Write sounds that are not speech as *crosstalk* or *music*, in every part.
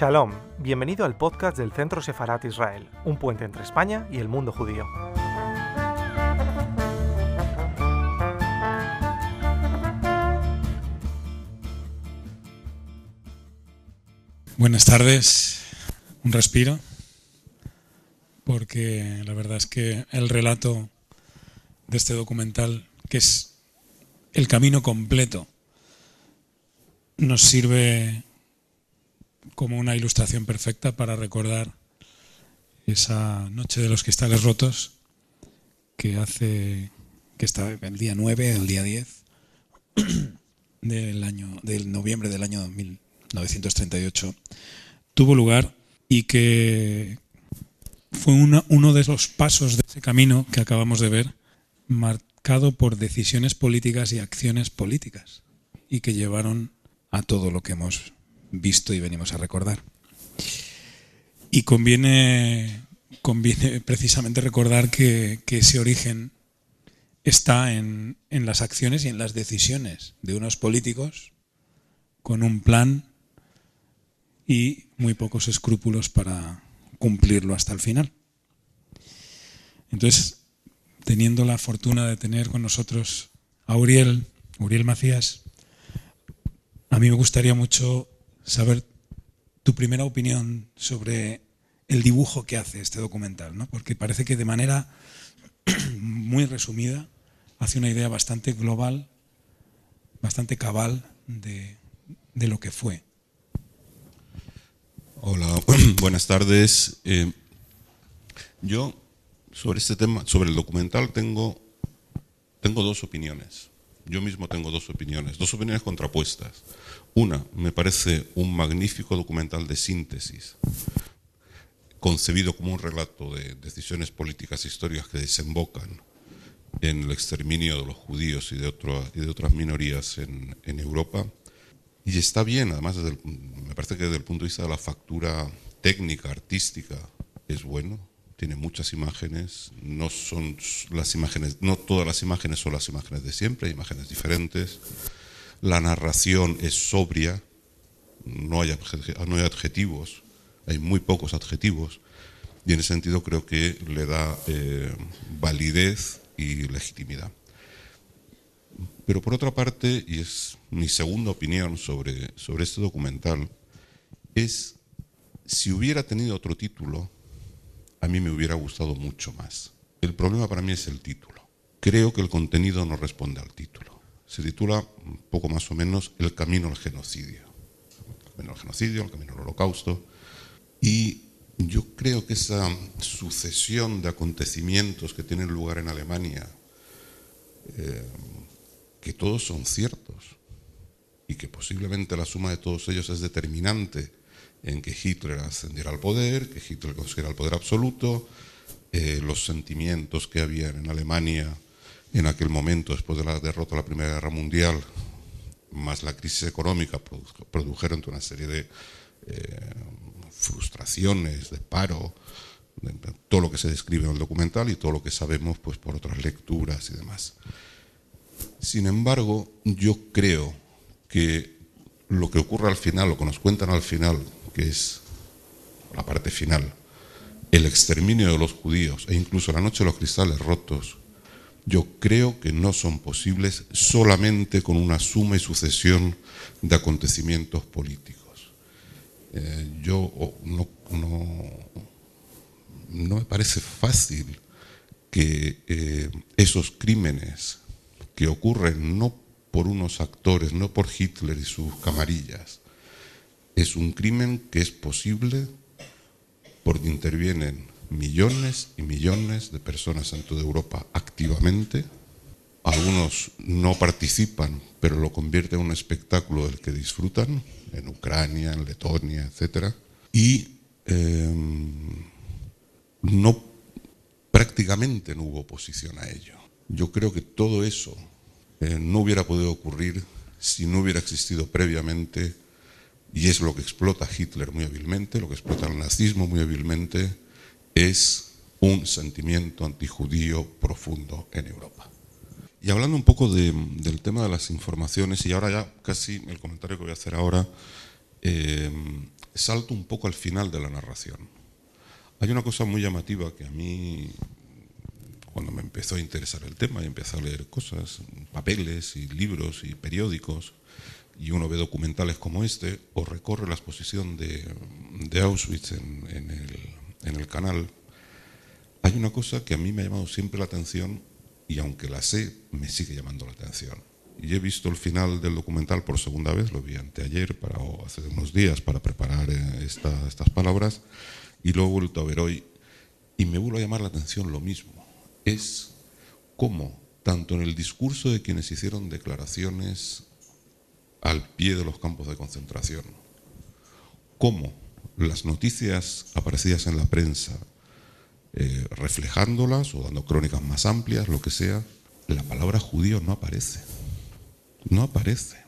Shalom, bienvenido al podcast del Centro Sefarat Israel, un puente entre España y el mundo judío. Buenas tardes, un respiro, porque la verdad es que el relato de este documental, que es el camino completo, nos sirve como una ilustración perfecta para recordar esa noche de los cristales rotos que hace que está el día 9, el día 10 *clears throat* del año del noviembre del año 1938 tuvo lugar y que fue uno de los pasos de ese camino que acabamos de ver marcado por decisiones políticas y acciones políticas y que llevaron a todo lo que hemos visto y venimos a recordar. Y conviene, conviene precisamente recordar que, ese origen está en, en las acciones y en las decisiones de unos políticos con un plan y muy pocos escrúpulos para cumplirlo hasta el final. Entonces, teniendo la fortuna de tener con nosotros a Uriel, Uriel Macías, a mí me gustaría mucho saber tu primera opinión sobre el dibujo que hace este documental, ¿no? porque parece que de manera *clears throat* muy resumida hace una idea bastante global, bastante cabal de, de lo que fue. Hola, *clears throat* buenas tardes. Eh, yo sobre este tema, sobre el documental, tengo, tengo dos opiniones. Yo mismo tengo dos opiniones, dos opiniones contrapuestas. Una, me parece un magnífico documental de síntesis, concebido como un relato de decisiones políticas históricas que desembocan en el exterminio de los judíos y de, y de otras minorías en, Europa. Y está bien, además, me parece que desde el punto de vista de la factura técnica, artística, es bueno. Tiene muchas imágenes, no son las imágenes, no todas las imágenes son las imágenes de siempre, hay imágenes diferentes la narración es sobria, no hay, adjetivos, hay muy pocos adjetivos, y en ese sentido creo que le da eh, validez y legitimidad. Pero por otra parte, y es mi segunda opinión sobre, sobre este documental, es si hubiera tenido otro título, a mí me hubiera gustado mucho más. El problema para mí es el título. Creo que el contenido no responde al título se titula un poco más o menos El camino al genocidio. El camino al genocidio, el camino al holocausto. Y yo creo que esa sucesión de acontecimientos que tienen lugar en Alemania, eh, que todos son ciertos y que posiblemente la suma de todos ellos es determinante en que Hitler ascendiera al poder, que Hitler consiguiera el poder absoluto, eh, los sentimientos que había en Alemania en aquel momento, después de la derrota de la Primera Guerra Mundial, más la crisis económica, produjeron una serie de eh, frustraciones, de paro, todo lo que se describe en el documental y todo lo que sabemos pues, por otras lecturas y demás. Sin embargo, yo creo que lo que ocurre al final, lo que nos cuentan al final, que es la parte final, el exterminio de los judíos e incluso la noche de los cristales rotos, yo creo que no son posibles solamente con una suma y sucesión de acontecimientos políticos. Eh, yo no, no, me parece fácil que eh, esos crímenes que ocurren no por unos actores, no por Hitler y sus camarillas, es un crimen que es posible porque intervienen millones y millones de personas en toda Europa activamente. Algunos no participan, pero lo convierten en un espectáculo del que disfrutan, en Ucrania, en Letonia, etc. Y em, no, prácticamente no hubo oposición a ello. Yo creo que todo eso eh, no hubiera podido ocurrir si no hubiera existido previamente, y es lo que explota Hitler muy hábilmente, lo que explota el nazismo muy hábilmente, es un sentimiento antijudío profundo en Europa. Y hablando un poco del tema de las informaciones, y ahora ya casi el comentario que voy a hacer ahora, eh, salto un poco al final de la narración. Hay una cosa muy llamativa que a mí, cuando me empezó a interesar el tema y empecé a leer cosas, papeles y libros y periódicos, y uno ve documentales como este, o recorre la exposición de, Auschwitz en, el, en el canal, hay una cosa que a mí me ha llamado siempre la atención y aunque la sé, me sigue llamando la atención. Y he visto el final del documental por segunda vez, lo vi anteayer para, o hace unos días para preparar eh, estas palabras, y luego he vuelto a ver hoy, y me vuelve a llamar la atención lo mismo. Es cómo, tanto en el discurso de quienes hicieron declaraciones al pie de los campos de concentración, como las noticias aparecidas en la prensa, eh, reflejándolas o dando crónicas más amplias, lo que sea, la palabra judío no aparece. No aparece.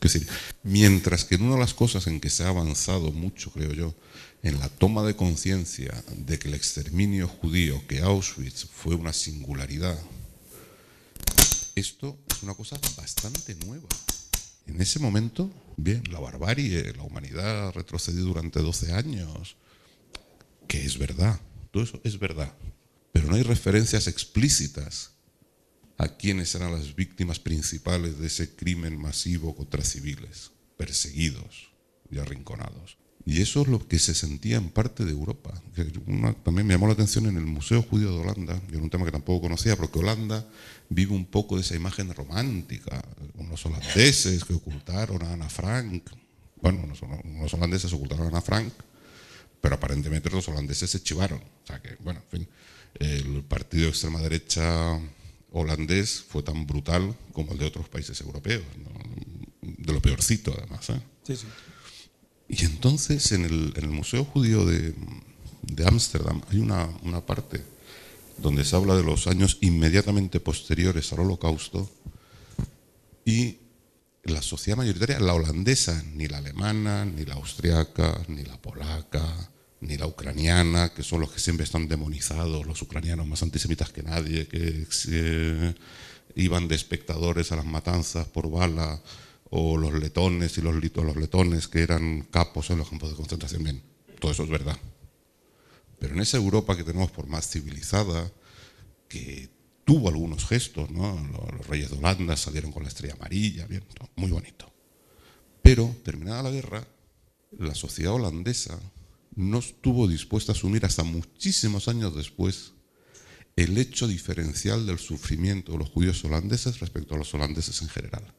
Es decir, mientras que en una de las cosas en que se ha avanzado mucho, creo yo, en la toma de conciencia de que el exterminio judío, que Auschwitz fue una singularidad, esto es una cosa bastante nueva. En ese momento, bien, la barbarie, la humanidad ha retrocedido durante 12 años, que es verdad, todo eso es verdad, pero no hay referencias explícitas a quiénes eran las víctimas principales de ese crimen masivo contra civiles, perseguidos y arrinconados. Y eso es lo que se sentía en parte de Europa. también me llamó la atención en el Museo Judío de Holanda, y era un tema que tampoco conocía, porque Holanda vive un poco de esa imagen romántica, unos holandeses que ocultaron a Ana Frank. Bueno, unos holandeses ocultaron a Ana Frank, pero aparentemente los holandeses se chivaron. O sea que, bueno, en fin, el partido de extrema derecha holandés fue tan brutal como el de otros países europeos, de lo peorcito además. ¿eh? Sí, sí. Y entonces en el, Museo Judío de Ámsterdam hay una, parte donde se habla de los años inmediatamente posteriores al holocausto y la sociedad mayoritaria, la holandesa, ni la alemana, ni la austriaca, ni la polaca, ni la ucraniana, que son los que siempre están demonizados, los ucranianos más antisemitas que nadie, que eh, iban de espectadores a las matanzas por bala, o los letones y los, los letones que eran capos en los campos de concentración. Bien, todo eso es verdad. Pero en esa Europa que tenemos por más civilizada, que tuvo algunos gestos, ¿no? los reyes de Holanda salieron con la estrella amarilla, bien, muy bonito. Pero, terminada la guerra, la sociedad holandesa no estuvo dispuesta a asumir hasta muchísimos años después el hecho diferencial del sufrimiento de los judíos holandeses respecto a los holandeses en general.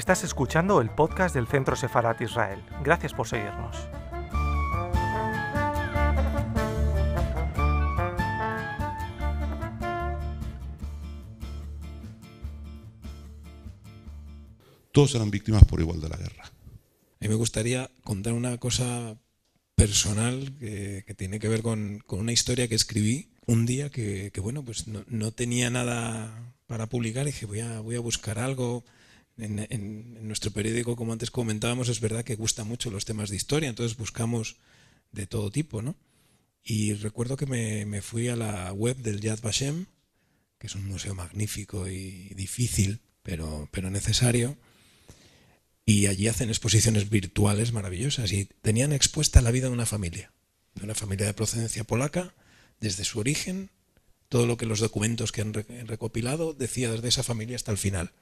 Estás escuchando el podcast del Centro Sefarat Israel. Gracias por seguirnos. todos eran víctimas por igual de la guerra. A mí me gustaría contar una cosa personal que, tiene que ver con, una historia que escribí un día que, bueno, pues no, tenía nada para publicar y dije, voy a, voy a buscar algo. En, nuestro periódico, como antes comentábamos, es verdad que gusta mucho los temas de historia, entonces buscamos de todo tipo, ¿no? Y recuerdo que me, me fui a la web del Yad Vashem, que es un museo magnífico y difícil, pero, pero necesario, y allí hacen exposiciones virtuales maravillosas y tenían expuesta la vida de una familia, de una familia de procedencia polaca, desde su origen, todo lo que los documentos que han recopilado decía desde esa familia hasta el final.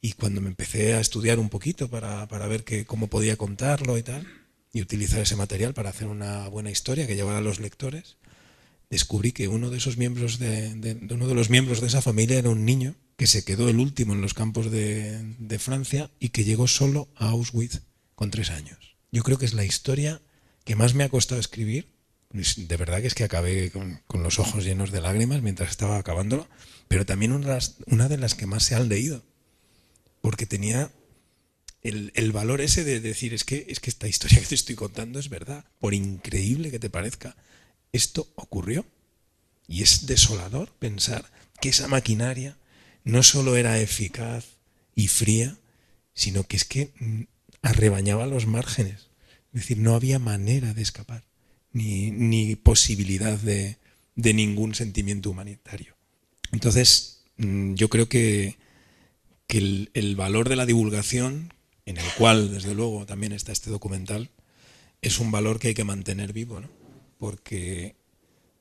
Y cuando me empecé a estudiar un poquito para, ver que, cómo podía contarlo y tal, y utilizar ese material para hacer una buena historia que llevara a los lectores, descubrí que uno de esos miembros de uno de los miembros de esa familia era un niño que se quedó el último en los campos de, Francia y que llegó solo a Auschwitz con tres años. Yo creo que es la historia que más me ha costado escribir. De verdad que es que acabé con, los ojos llenos de lágrimas mientras estaba acabándolo, pero también una de las que más se han leído, porque tenía el, el, valor ese de decir, es que, es que esta historia *laughs* que te estoy contando es verdad, por increíble que te parezca, esto ocurrió. Y es desolador pensar que esa maquinaria no solo era eficaz y fría, sino que es que mm, arrebañaba los márgenes. Es decir, no había manera de escapar, ni, ni posibilidad de, de ningún sentimiento humanitario. Entonces, mm, yo creo que, que el, valor de la divulgación, en el cual, desde luego, también está este documental, es un valor que hay que mantener vivo, ¿no? porque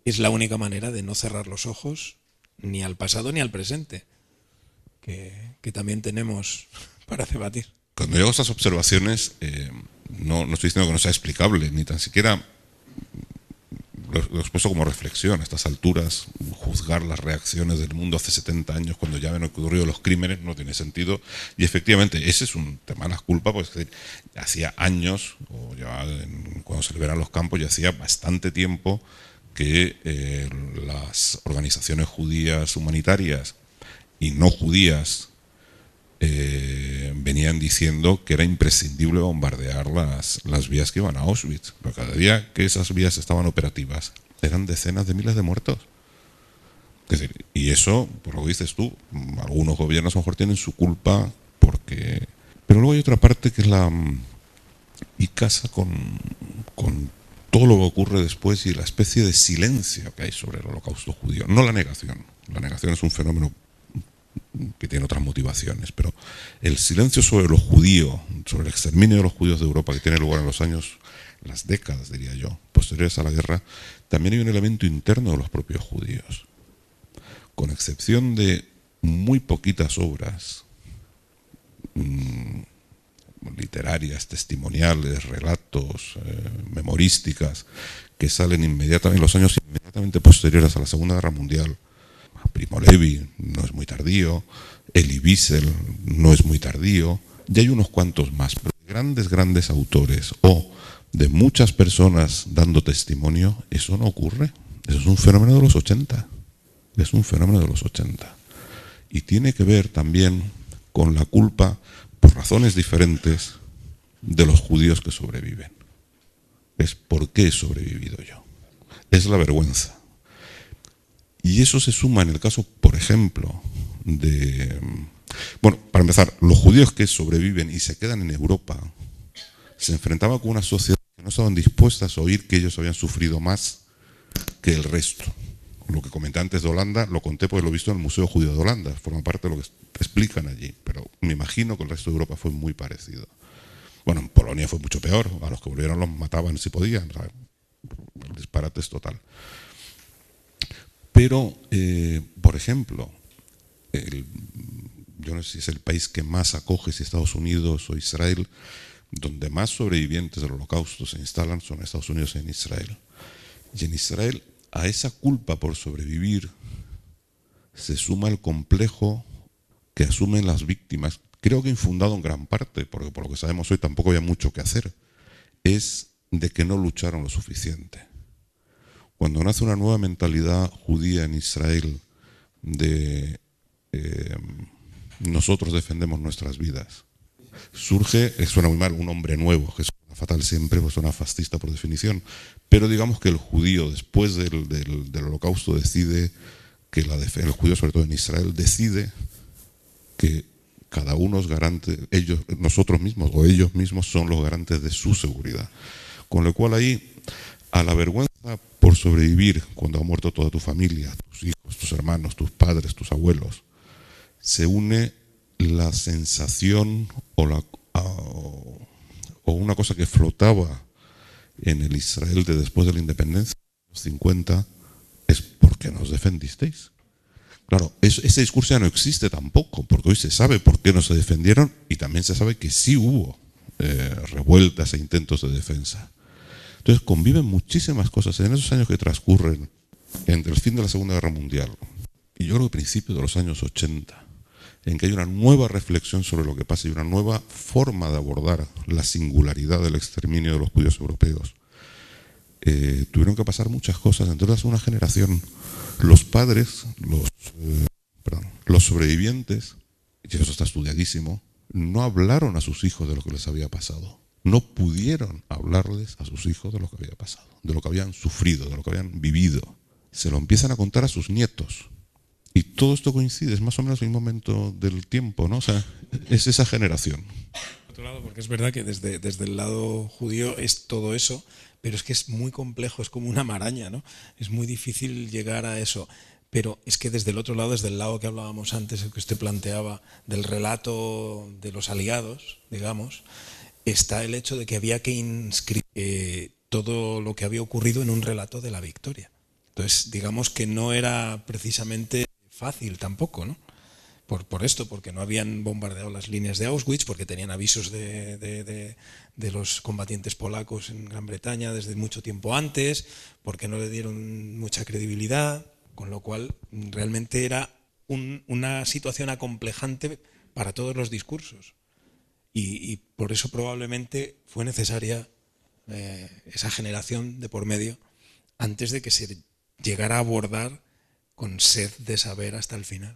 es la única manera de no cerrar los ojos ni al pasado ni al presente, que, que también tenemos *laughs* para debatir. Cuando llego a estas observaciones, eh, no, no, estoy diciendo que no sea explicable, ni tan siquiera lo, expuesto como reflexión a estas alturas, juzgar las reacciones del mundo hace 70 años cuando ya habían ocurrido los crímenes no tiene sentido. Y efectivamente, ese es un tema de las culpas, pues hacía años, o ya cuando se liberan los campos, ya hacía bastante tiempo que eh, las organizaciones judías humanitarias y no judías eh, venían diciendo que era imprescindible bombardear las, las vías que iban a Auschwitz. Pero cada día que esas vías estaban operativas eran decenas de miles de muertos. Es decir, y eso, por lo que dices tú, algunos gobiernos a lo mejor tienen su culpa porque... Pero luego hay otra parte que es la... y casa con, con todo lo que ocurre después y la especie de silencio que hay sobre el holocausto judío. No la negación. La negación es un fenómeno que tiene otras motivaciones, pero el silencio sobre lo judío, sobre el exterminio de los judíos de Europa que tiene lugar en los años, las décadas, diría yo, posteriores a la guerra, también hay un elemento interno de los propios judíos. Con excepción de muy poquitas obras mmm, literarias, testimoniales, relatos, eh, memorísticas, que salen inmediatamente en los años inmediatamente posteriores a la Segunda Guerra Mundial. Primo Levi no es muy tardío, Elie Wiesel no es muy tardío, y hay unos cuantos más, pero grandes, grandes autores o de muchas personas dando testimonio, eso no ocurre. Eso es un fenómeno de los 80. Es un fenómeno de los 80. Y tiene que ver también con la culpa por razones diferentes de los judíos que sobreviven. Es por qué he sobrevivido yo. Es la vergüenza. Y eso se suma en el caso, por ejemplo, de... Bueno, para empezar, los judíos que sobreviven y se quedan en Europa se enfrentaban con una sociedad que no estaban dispuestas a oír que ellos habían sufrido más que el resto. Lo que comenté antes de Holanda, lo conté porque lo he visto en el Museo Judío de Holanda, forma parte de lo que explican allí, pero me imagino que el resto de Europa fue muy parecido. Bueno, en Polonia fue mucho peor, a los que volvieron los mataban si podían, el disparate es total. Pero, eh, por ejemplo, yo no sé si es el país que más acoge, si Estados Unidos o Israel, donde más sobrevivientes del holocausto se instalan son Estados Unidos en Israel. Y en Israel, a esa culpa por sobrevivir se suma el complejo que asumen las víctimas, creo que infundado en gran parte, porque por lo que sabemos hoy tampoco había mucho que hacer, es de que no lucharon lo suficiente. Cuando nace una nueva mentalidad judía en Israel de eh, nosotros defendemos nuestras vidas, surge, suena muy mal, un hombre nuevo, que suena fatal siempre, pues suena fascista por definición, pero digamos que el judío después del, del, del holocausto decide que la el judío, sobre todo en Israel, decide que cada uno es garante, ellos, nosotros mismos o ellos mismos son los garantes de su seguridad. Con lo cual ahí, a la vergüenza por sobrevivir cuando ha muerto toda tu familia, tus hijos, tus hermanos, tus padres, tus abuelos, se une la sensación o, la, o una cosa que flotaba en el Israel de después de la independencia, los 50, es ¿por qué nos defendisteis? Claro, ese discurso ya no existe tampoco, porque hoy se sabe por qué no se defendieron y también se sabe que sí hubo eh, revueltas e intentos de defensa. Entonces conviven muchísimas cosas en esos años que transcurren entre el fin de la Segunda Guerra Mundial y yo creo que principios de los años 80, en que hay una nueva reflexión sobre lo que pasa y una nueva forma de abordar la singularidad del exterminio de los judíos europeos. Eh, tuvieron que pasar muchas cosas, entre otras una generación los padres, los, eh, perdón, los sobrevivientes, y eso está estudiadísimo, no hablaron a sus hijos de lo que les había pasado. No pudieron hablarles a sus hijos de lo que había pasado, de lo que habían sufrido, de lo que habían vivido. Se lo empiezan a contar a sus nietos. Y todo esto coincide, es más o menos el momento del tiempo, ¿no? O sea, es esa generación. otro lado, porque es verdad que desde, desde el lado judío es todo eso, pero es que es muy complejo, es como una maraña, ¿no? Es muy difícil llegar a eso. Pero es que desde el otro lado, desde el lado que hablábamos antes, el que usted planteaba, del relato de los aliados, digamos, está el hecho de que había que inscribir eh, todo lo que había ocurrido en un relato de la victoria. Entonces, digamos que no era precisamente fácil tampoco, ¿no? Por, por, esto, porque no habían bombardeado las líneas de Auschwitz, porque tenían avisos de, de, de, los combatientes polacos en Gran Bretaña desde mucho tiempo antes, porque no le dieron mucha credibilidad, con lo cual realmente era un, una situación acomplejante para todos los discursos. Y, por eso probablemente fue necesaria eh, esa generación de por medio antes de que se llegara a abordar con sed de saber hasta el final.